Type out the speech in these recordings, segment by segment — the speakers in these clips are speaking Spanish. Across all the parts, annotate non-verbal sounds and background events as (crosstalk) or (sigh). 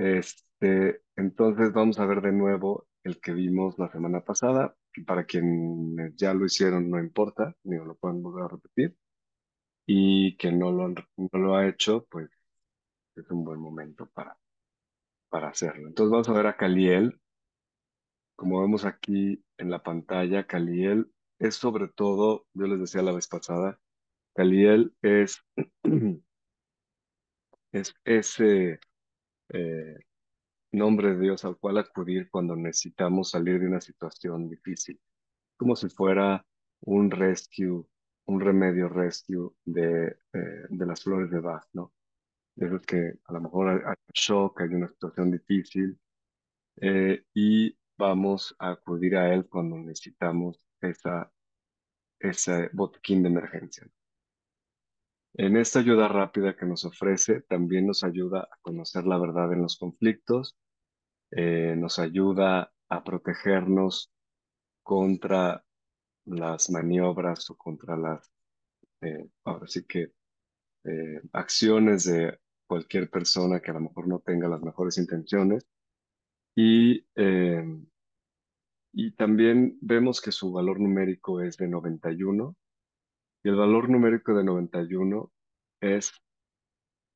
Este, entonces vamos a ver de nuevo el que vimos la semana pasada. Para quienes ya lo hicieron, no importa, ni lo pueden volver a repetir. Y que no lo, no lo ha hecho, pues es un buen momento para, para hacerlo. Entonces vamos a ver a Caliel. Como vemos aquí en la pantalla, Caliel es sobre todo, yo les decía la vez pasada, Caliel es, (clears throat) es ese eh, nombre de Dios al cual acudir cuando necesitamos salir de una situación difícil, como si fuera un rescue, un remedio rescue de, eh, de las flores de Bach, ¿no? Esos que a lo mejor hay shock, hay una situación difícil, eh, y vamos a acudir a él cuando necesitamos esa, ese botiquín de emergencia. En esta ayuda rápida que nos ofrece, también nos ayuda a conocer la verdad en los conflictos, eh, nos ayuda a protegernos contra las maniobras o contra las, eh, ahora sí que, eh, acciones de cualquier persona que a lo mejor no tenga las mejores intenciones. Y, eh, y también vemos que su valor numérico es de 91 y el valor numérico de 91 es,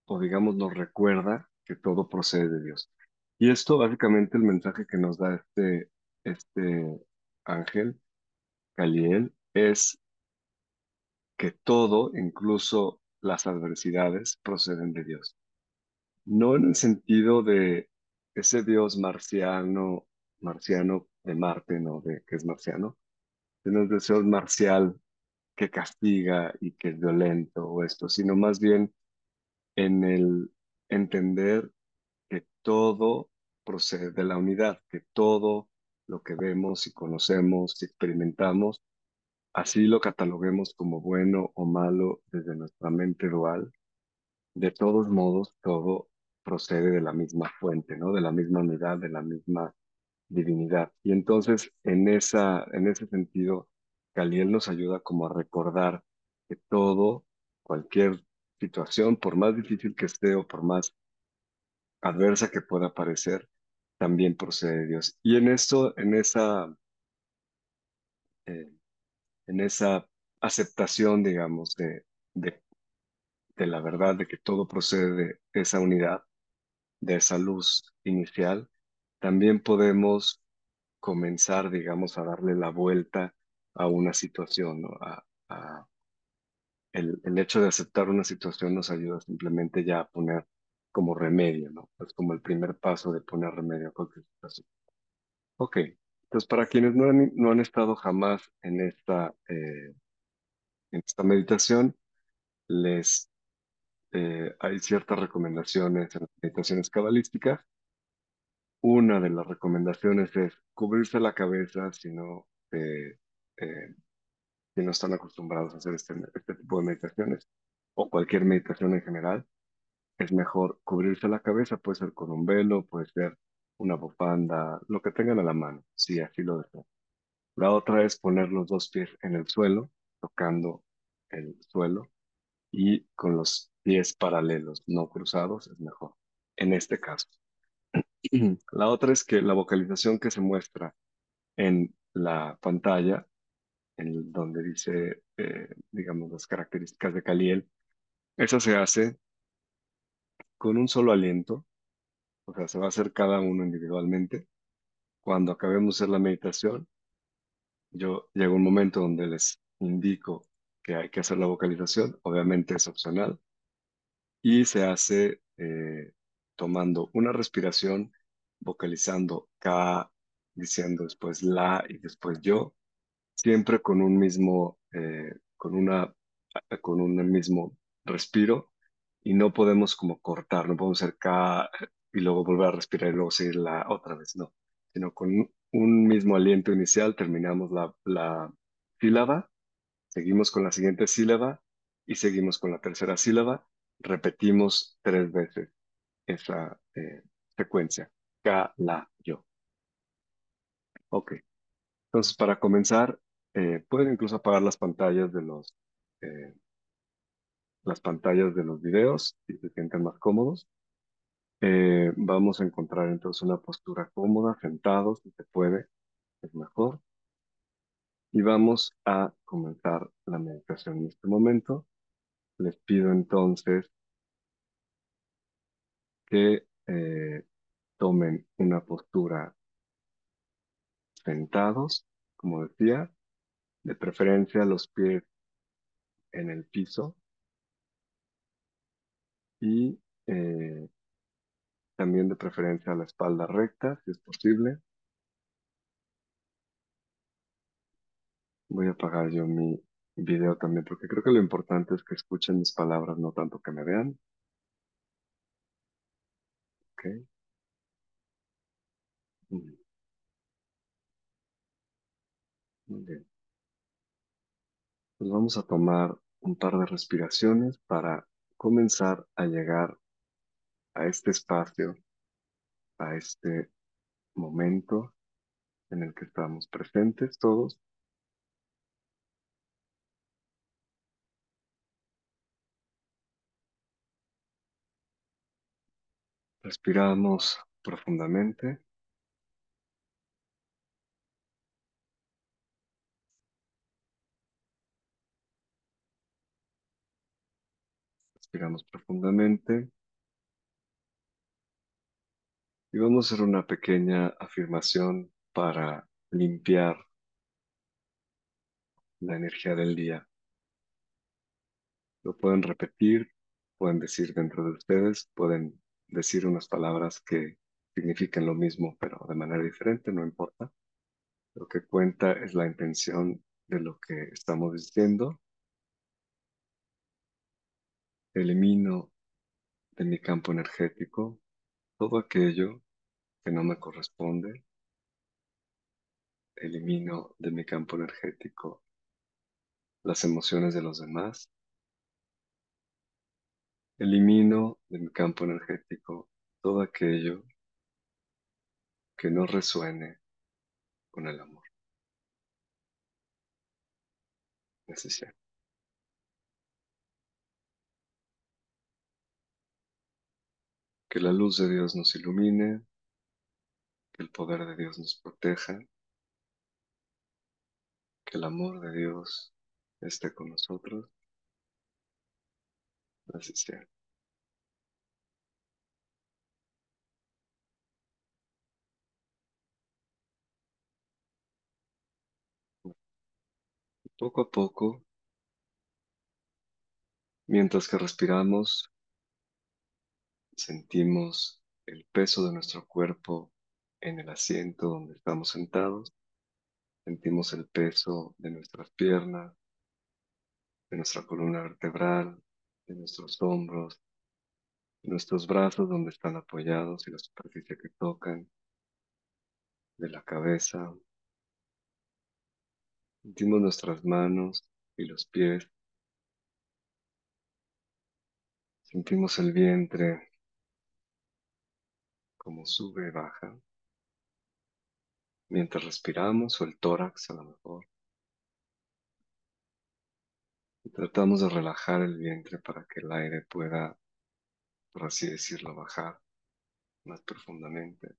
o digamos, nos recuerda que todo procede de Dios. Y esto básicamente el mensaje que nos da este, este ángel, Caliel, es que todo, incluso las adversidades, proceden de Dios. No en el sentido de ese Dios marciano, marciano de Marte, no de que es marciano, sino el Dios marcial que castiga y que es violento o esto, sino más bien en el entender que todo procede de la unidad, que todo lo que vemos y conocemos y experimentamos, así lo cataloguemos como bueno o malo desde nuestra mente dual, de todos modos, todo procede de la misma fuente, ¿no? De la misma unidad, de la misma divinidad. Y entonces, en esa, en ese sentido, Caliel nos ayuda como a recordar que todo, cualquier situación, por más difícil que esté o por más adversa que pueda parecer, también procede de Dios. Y en esto, en esa, eh, en esa aceptación, digamos, de la verdad, de que todo procede de esa unidad, de esa luz inicial, también podemos comenzar, digamos, a darle la vuelta a una situación, ¿no? A, a- el, el hecho de aceptar una situación nos ayuda simplemente ya a poner como remedio, ¿no? Es como el primer paso de poner remedio a cualquier situación. Ok, entonces para quienes no han, no han estado jamás en esta, eh, en esta meditación, les eh, hay ciertas recomendaciones en las meditaciones cabalísticas. Una de las recomendaciones es cubrirse la cabeza si no, eh, eh, no están acostumbrados a hacer este, este tipo de meditaciones o cualquier meditación en general. Es mejor cubrirse la cabeza, puede ser con un velo, puede ser una bufanda, lo que tengan a la mano, si así lo desean. La otra es poner los dos pies en el suelo, tocando el suelo y con los pies paralelos, no cruzados, es mejor, en este caso. (clears throat) La otra es que la vocalización que se muestra en la pantalla, en donde dice, eh, digamos, las características de Caliel, esa se hace con un solo aliento, o sea, se va a hacer cada uno individualmente. Cuando acabemos de hacer la meditación, yo llego a un momento donde les indico que hay que hacer la vocalización, obviamente es opcional, y se hace eh, tomando una respiración, vocalizando K, diciendo después la y después yo, siempre con un mismo, eh, con una, con un mismo respiro, y no podemos como cortar, no podemos hacer K y luego volver a respirar y luego seguir la otra vez, no, sino con un mismo aliento inicial terminamos la, la sílaba, seguimos con la siguiente sílaba y seguimos con la tercera sílaba, repetimos tres veces esa eh, secuencia, K, la, yo. Ok, entonces para comenzar, eh, pueden incluso apagar las pantallas de los, eh, las pantallas de los videos si se sienten más cómodos. Eh, vamos a encontrar entonces una postura cómoda, sentados, si se puede, es mejor. Y vamos a comenzar la meditación en este momento. Les pido entonces que eh, tomen una postura sentados, como decía, de preferencia los pies en el piso y eh, también de preferencia la espalda recta, si es posible. Voy a apagar yo mi video también porque creo que lo importante es que escuchen mis palabras, no tanto que me vean. Ok. Muy bien. Pues vamos a tomar un par de respiraciones para comenzar a llegar a este espacio, a este momento en el que estamos presentes todos. Respiramos profundamente. Respiramos profundamente. Y vamos a hacer una pequeña afirmación para limpiar la energía del día. Lo pueden repetir, pueden decir dentro de ustedes, pueden decir unas palabras que signifiquen lo mismo, pero de manera diferente, no importa. Lo que cuenta es la intención de lo que estamos diciendo. Elimino de mi campo energético todo aquello que no me corresponde. Elimino de mi campo energético las emociones de los demás. Elimino de mi campo energético todo aquello que no resuene con el amor. Necesario. Que la luz de Dios nos ilumine, que el poder de Dios nos proteja, que el amor de Dios esté con nosotros. Así sea. Poco a poco, mientras que respiramos, sentimos el peso de nuestro cuerpo en el asiento donde estamos sentados. Sentimos el peso de nuestras piernas, de nuestra columna vertebral, de nuestros hombros, de nuestros brazos donde están apoyados y la superficie que tocan, de la cabeza. Sentimos nuestras manos y los pies. Sentimos el vientre como sube y baja. Mientras respiramos o el tórax a lo mejor. Y tratamos de relajar el vientre para que el aire pueda, por así decirlo, bajar más profundamente.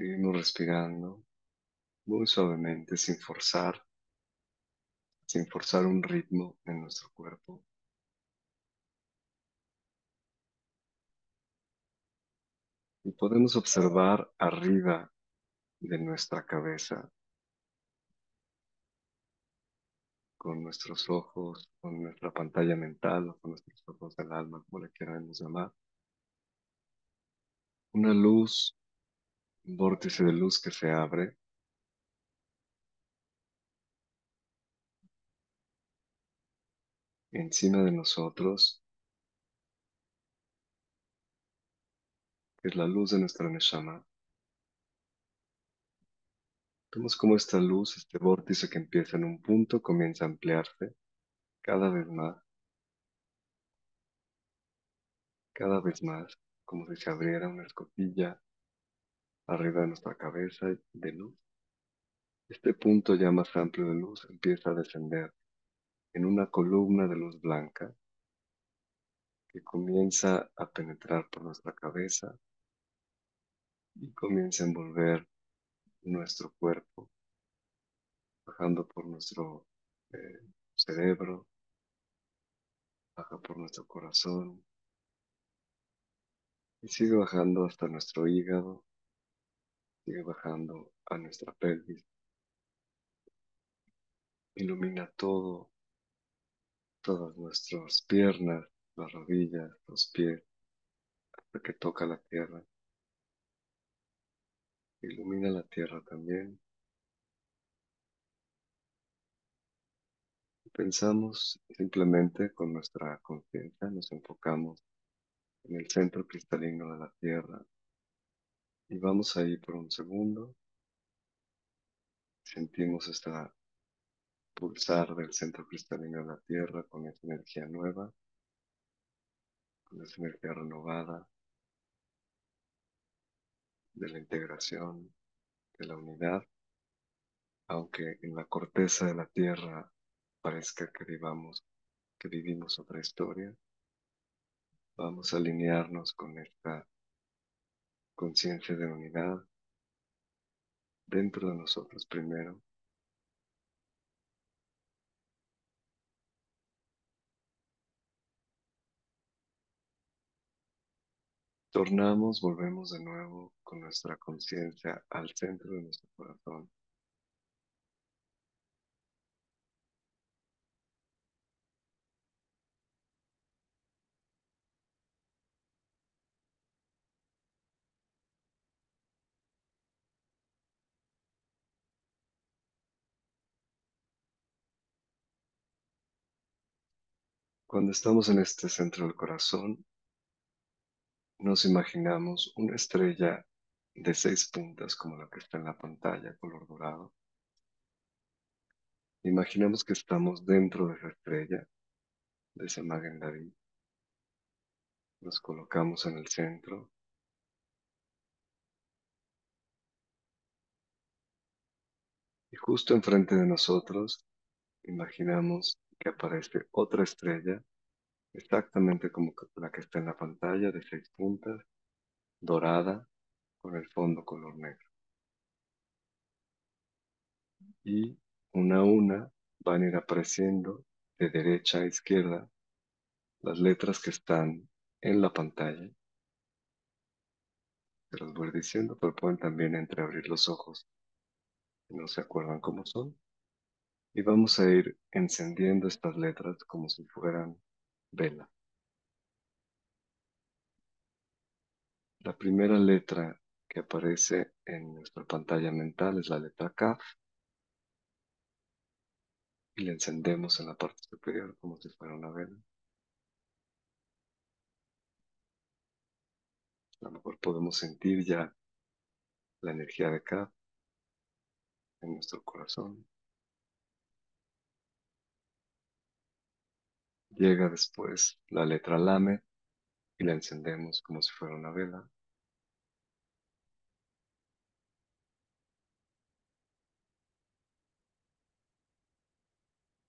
Seguimos respirando muy suavemente, sin forzar, sin forzar un ritmo en nuestro cuerpo. Y podemos observar arriba de nuestra cabeza con nuestros ojos, con nuestra pantalla mental o con nuestros ojos del alma, como le queramos llamar. Una luz, vórtice de luz que se abre encima de nosotros, que es la luz de nuestra Neshama. Vemos cómo esta luz, este vórtice que empieza en un punto, comienza a ampliarse cada vez más, cada vez más, como si se abriera una escotilla arriba de nuestra cabeza de luz. Este punto ya más amplio de luz empieza a descender en una columna de luz blanca que comienza a penetrar por nuestra cabeza y comienza a envolver nuestro cuerpo, bajando por nuestro eh, cerebro, baja por nuestro corazón y sigue bajando hasta nuestro hígado, sigue bajando a nuestra pelvis, ilumina todo, todas nuestras piernas, las rodillas, los pies, hasta que toca la tierra. Ilumina la tierra también. Pensamos simplemente con nuestra conciencia, nos enfocamos en el centro cristalino de la Tierra y vamos ahí por un segundo. Sentimos esta pulsar del centro cristalino de la Tierra con esa energía nueva, con esa energía renovada de la integración, de la unidad, aunque en la corteza de la Tierra parezca que vivamos, que vivimos otra historia, vamos a alinearnos con esta conciencia de unidad dentro de nosotros primero. Tornamos, volvemos de nuevo con nuestra conciencia al centro de nuestro corazón. Cuando estamos en este centro del corazón, nos imaginamos una estrella de seis puntas como la que está en la pantalla, color dorado. Imaginamos que estamos dentro de esa estrella, de Magen David. Nos colocamos en el centro. Y justo enfrente de nosotros, imaginamos que aparece otra estrella, exactamente como la que está en la pantalla, de seis puntas, dorada, con el fondo color negro. Y una a una van a ir apareciendo de derecha a izquierda las letras que están en la pantalla. Se los voy diciendo, pero pueden también entreabrir los ojos no se acuerdan cómo son. Y vamos a ir encendiendo estas letras como si fueran vela. La primera letra que aparece en nuestra pantalla mental es la letra K. Y la encendemos en la parte superior como si fuera una vela. A lo mejor podemos sentir ya la energía de K en nuestro corazón. Llega después la letra Lame y la encendemos como si fuera una vela.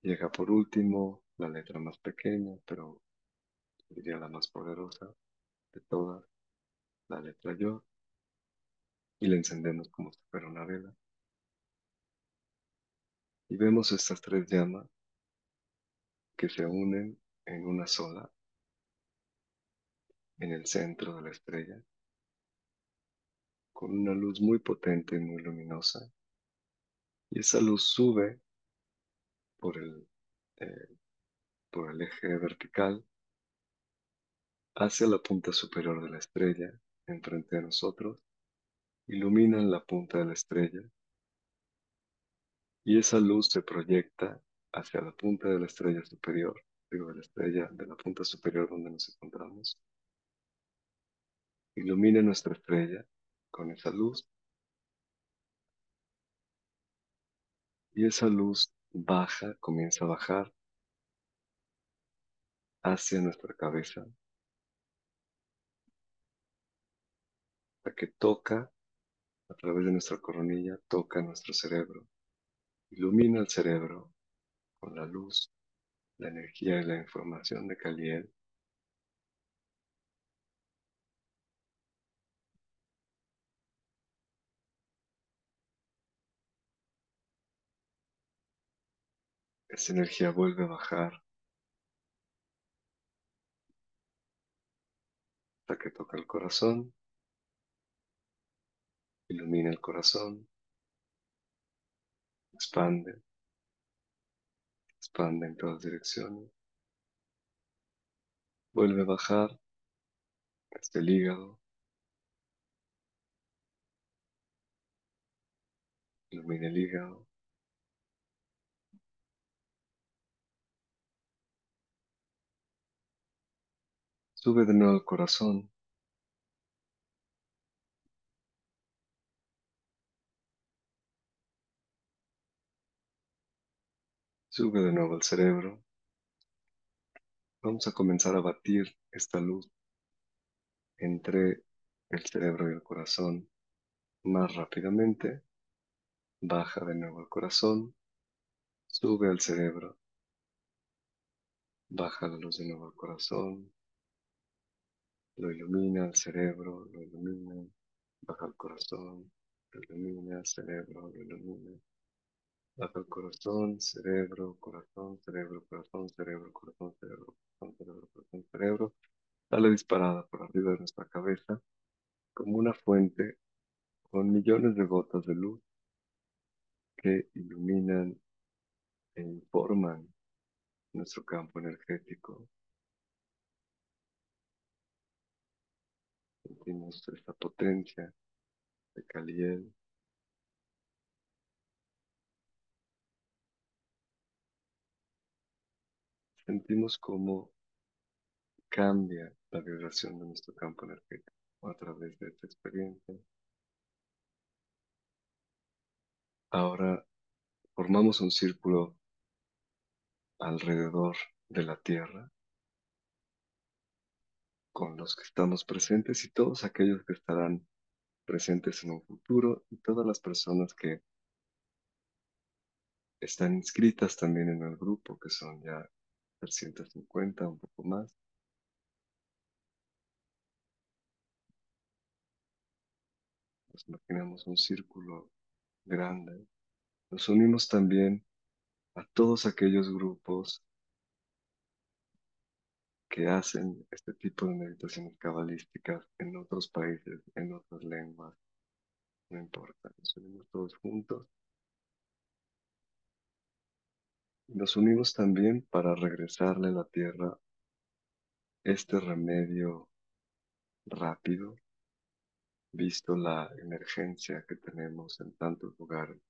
Llega por último la letra más pequeña, pero diría la más poderosa de todas, la letra Yo, y la encendemos como si fuera una vela. Y vemos estas tres llamas que se unen en una sola en el centro de la estrella, con una luz muy potente y muy luminosa. Y esa luz sube por el, eh, por el eje vertical hacia la punta superior de la estrella, enfrente de nosotros, iluminan la punta de la estrella y esa luz se proyecta hacia la punta de la estrella superior, de la estrella de la punta superior donde nos encontramos. Ilumina nuestra estrella con esa luz. Y esa luz baja, comienza a bajar hacia nuestra cabeza. Hasta que toca a través de nuestra coronilla, toca nuestro cerebro, ilumina el cerebro con la luz, la energía y la información de Kaliel. Esa energía vuelve a bajar hasta que toca el corazón, ilumina el corazón, expande, expande en todas direcciones, vuelve a bajar hasta el hígado, ilumina el hígado, sube de nuevo al corazón, sube de nuevo al cerebro. Vamos a comenzar a batir esta luz entre el cerebro y el corazón más rápidamente. Baja de nuevo al corazón, sube al cerebro, baja la luz de nuevo al corazón, lo ilumina el cerebro, lo ilumina, baja el corazón, lo ilumina el cerebro, lo ilumina, baja el corazón, cerebro, corazón, cerebro, corazón, cerebro, corazón, cerebro, corazón, cerebro, corazón, cerebro, sale disparada por arriba de nuestra cabeza como una fuente con millones de gotas de luz que iluminan e informan nuestro campo energético. Sentimos esta potencia de Kaliel. Sentimos cómo cambia la vibración de nuestro campo energético a través de esta experiencia. Ahora formamos un círculo alrededor de la Tierra con los que estamos presentes y todos aquellos que estarán presentes en un futuro y todas las personas que están inscritas también en el grupo, que son ya 350, un poco más. Nos imaginamos un círculo grande. Nos unimos también a todos aquellos grupos que hacen este tipo de meditaciones cabalísticas en otros países, en otras lenguas, no importa, nos unimos todos juntos. Nos unimos también para regresarle a la tierra este remedio rápido, visto la emergencia que tenemos en tantos lugares.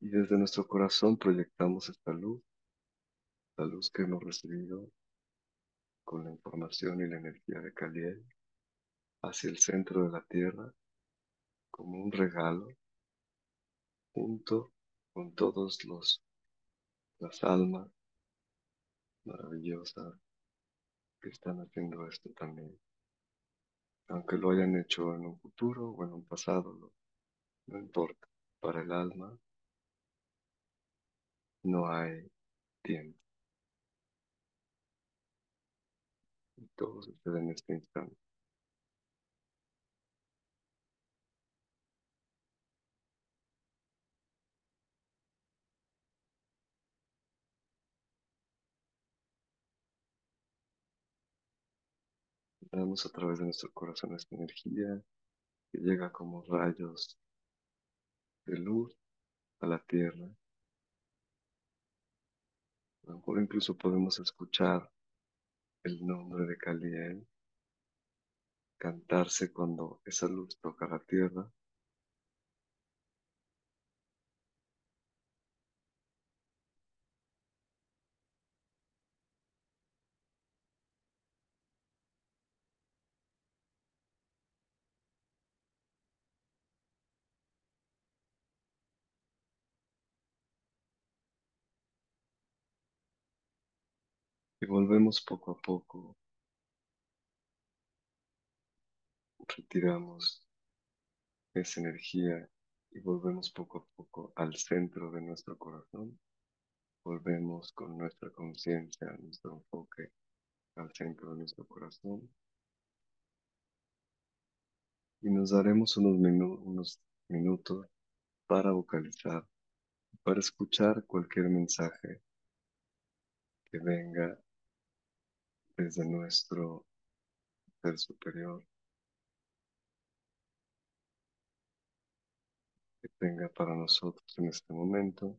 Y desde nuestro corazón proyectamos esta luz la luz que hemos recibido con la información y la energía de Kaliel hacia el centro de la tierra como un regalo junto con todos los las almas maravillosas que están haciendo esto también. Aunque lo hayan hecho en un futuro o en un pasado no, no importa. Para el alma no hay tiempo. Todo sucede en este instante. Damos a través de nuestro corazón esta energía que llega como rayos de luz a la tierra. A lo mejor incluso podemos escuchar el nombre de Kaliel cantarse cuando esa luz toca la tierra. Volvemos poco a poco retiramos esa energía y volvemos poco a poco al centro de nuestro corazón. Volvemos con nuestra conciencia, nuestro enfoque al centro de nuestro corazón. Y nos daremos unos, unos minutos para vocalizar, para escuchar cualquier mensaje que venga desde nuestro ser superior, que tenga para nosotros en este momento.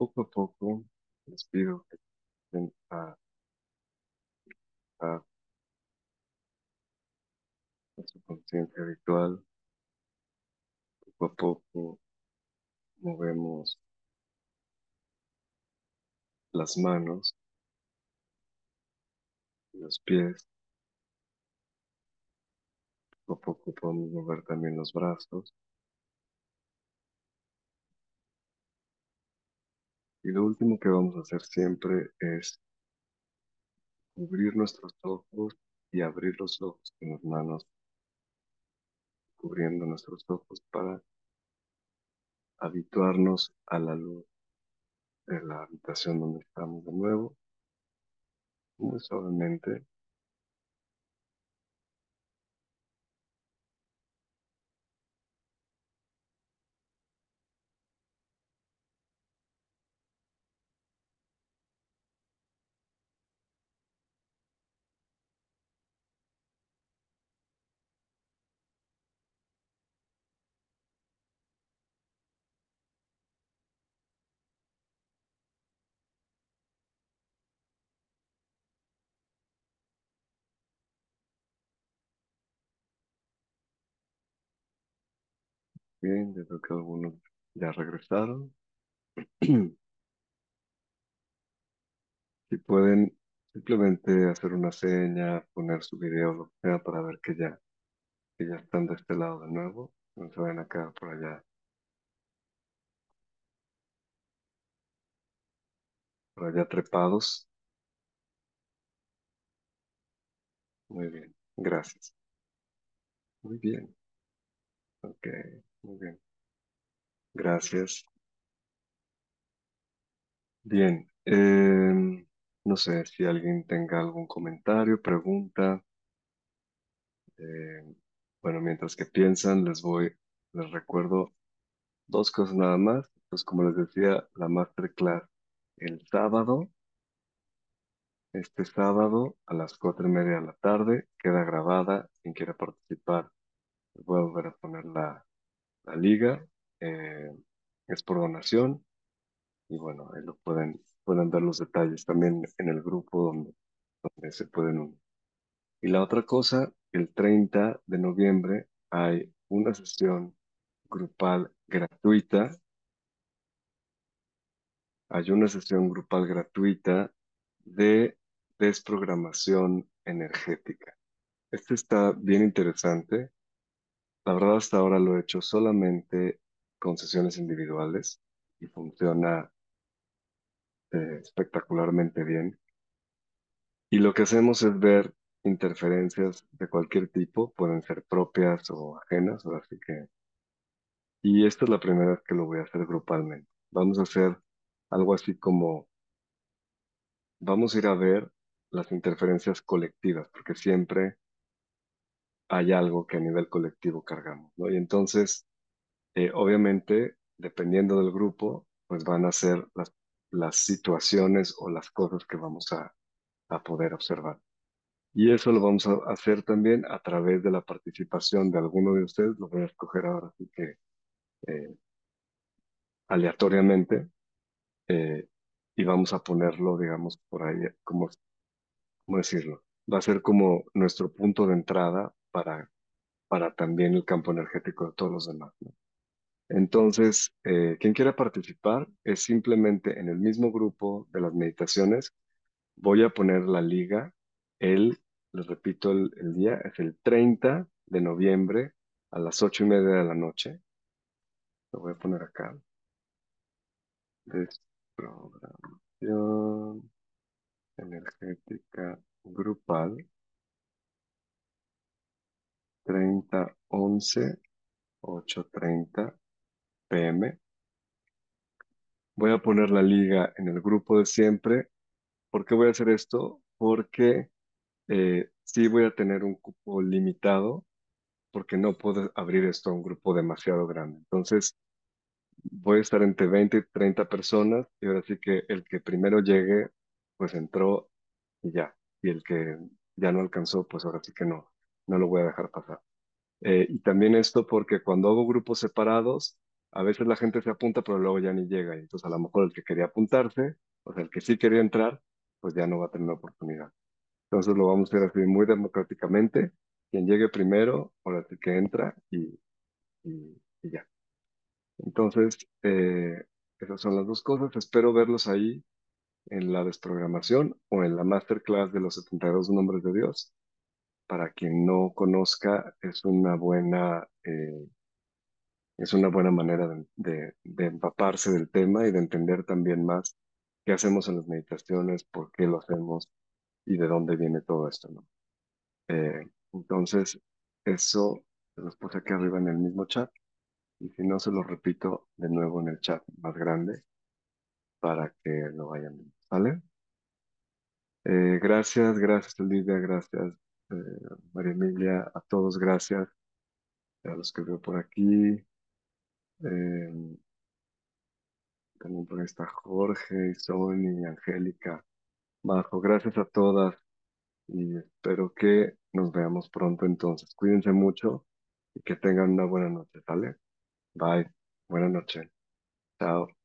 Poco a poco les pido que estén a, a, su conciencia habitual. Poco a poco movemos las manos, los pies. Poco a poco podemos mover también los brazos. Y lo último que vamos a hacer siempre es cubrir nuestros ojos y abrir los ojos con las manos, cubriendo nuestros ojos para habituarnos a la luz de la habitación donde estamos de nuevo, muy suavemente. Bien, yo creo que algunos ya regresaron. (clears throat) Si pueden simplemente hacer una seña, poner su video, lo que sea, para ver que ya, que ya están de este lado de nuevo. No se vayan a quedar por allá. Por allá trepados. Muy bien, gracias. Muy bien. Ok, muy bien. Gracias. Bien, em, no sé si alguien tenga algún comentario, pregunta. Em, bueno, mientras que piensan, les voy, les recuerdo dos cosas nada más. pues como les decía, la masterclass el sábado, este sábado a las cuatro y media de la tarde, queda grabada. Quien quiera participar, voy a volver a poner la, la liga. eh, es por donación y bueno, ahí lo pueden, pueden ver los detalles también en el grupo donde, donde se pueden unir. Y la otra cosa, el 30 de noviembre hay una sesión grupal gratuita. Hay una sesión grupal gratuita de desprogramación energética. Este está bien interesante. La verdad, hasta ahora lo he hecho solamente con sesiones individuales y funciona eh, espectacularmente bien. Y lo que hacemos es ver interferencias de cualquier tipo, pueden ser propias o ajenas, o así que... Y esta es la primera vez que lo voy a hacer grupalmente. Vamos a hacer algo así como, vamos a ir a ver las interferencias colectivas, porque siempre hay algo que a nivel colectivo cargamos, ¿no? Y entonces, eh, obviamente, dependiendo del grupo, pues van a ser las, las situaciones o las cosas que vamos a, a poder observar. Y eso lo vamos a hacer también a través de la participación de alguno de ustedes. Lo voy a escoger ahora, así que eh, aleatoriamente. eh, y vamos a ponerlo, digamos, por ahí, como, ¿cómo decirlo? Va a ser como nuestro punto de entrada para, para también el campo energético de todos los demás. Entonces, eh, quien quiera participar es simplemente en el mismo grupo de las meditaciones. Voy a poner la liga. El, les repito, el, el día es el 30 de noviembre a las ocho y media de la noche. Lo voy a poner acá. Desprogramación energética grupal 30 11 8:30 pm. Voy a poner la liga en el grupo de siempre. ¿Por qué voy a hacer esto? Porque eh, sí voy a tener un cupo limitado, porque no puedo abrir esto a un grupo demasiado grande. Entonces, voy a estar entre 20 y 30 personas y ahora sí que el que primero llegue, pues entró y ya. Y el que ya no alcanzó, pues ahora sí que no, no lo voy a dejar pasar. Eh, y también esto porque cuando hago grupos separados, a veces la gente se apunta, pero luego ya ni llega. Y entonces a lo mejor el que quería apuntarse, o sea, el que sí quería entrar, pues ya no va a tener la oportunidad. Entonces lo vamos a hacer así muy democráticamente. Quien llegue primero, ahora sí que entra y, y, ya. Entonces, eh, esas son las dos cosas. Espero verlos ahí en la desprogramación o en la masterclass de los 72 nombres de Dios. Para quien no conozca, es una buena, eh, es una buena manera de, de- de empaparse del tema y de entender también más qué hacemos en las meditaciones, por qué lo hacemos y de dónde viene todo esto, ¿no? Eh, entonces, eso los puse aquí arriba en el mismo chat. Y si no, se lo repito de nuevo en el chat más grande para que lo vayan viendo. ¿Vale? Eh, gracias, gracias Lidia, gracias eh, María Emilia, a todos gracias, a los que veo por aquí. Eh, también por ahí está Jorge, Sony, Angélica, Majo, gracias a todas y espero que nos veamos pronto entonces. Cuídense mucho y que tengan una buena noche, ¿vale? Bye, buena noche. Chao.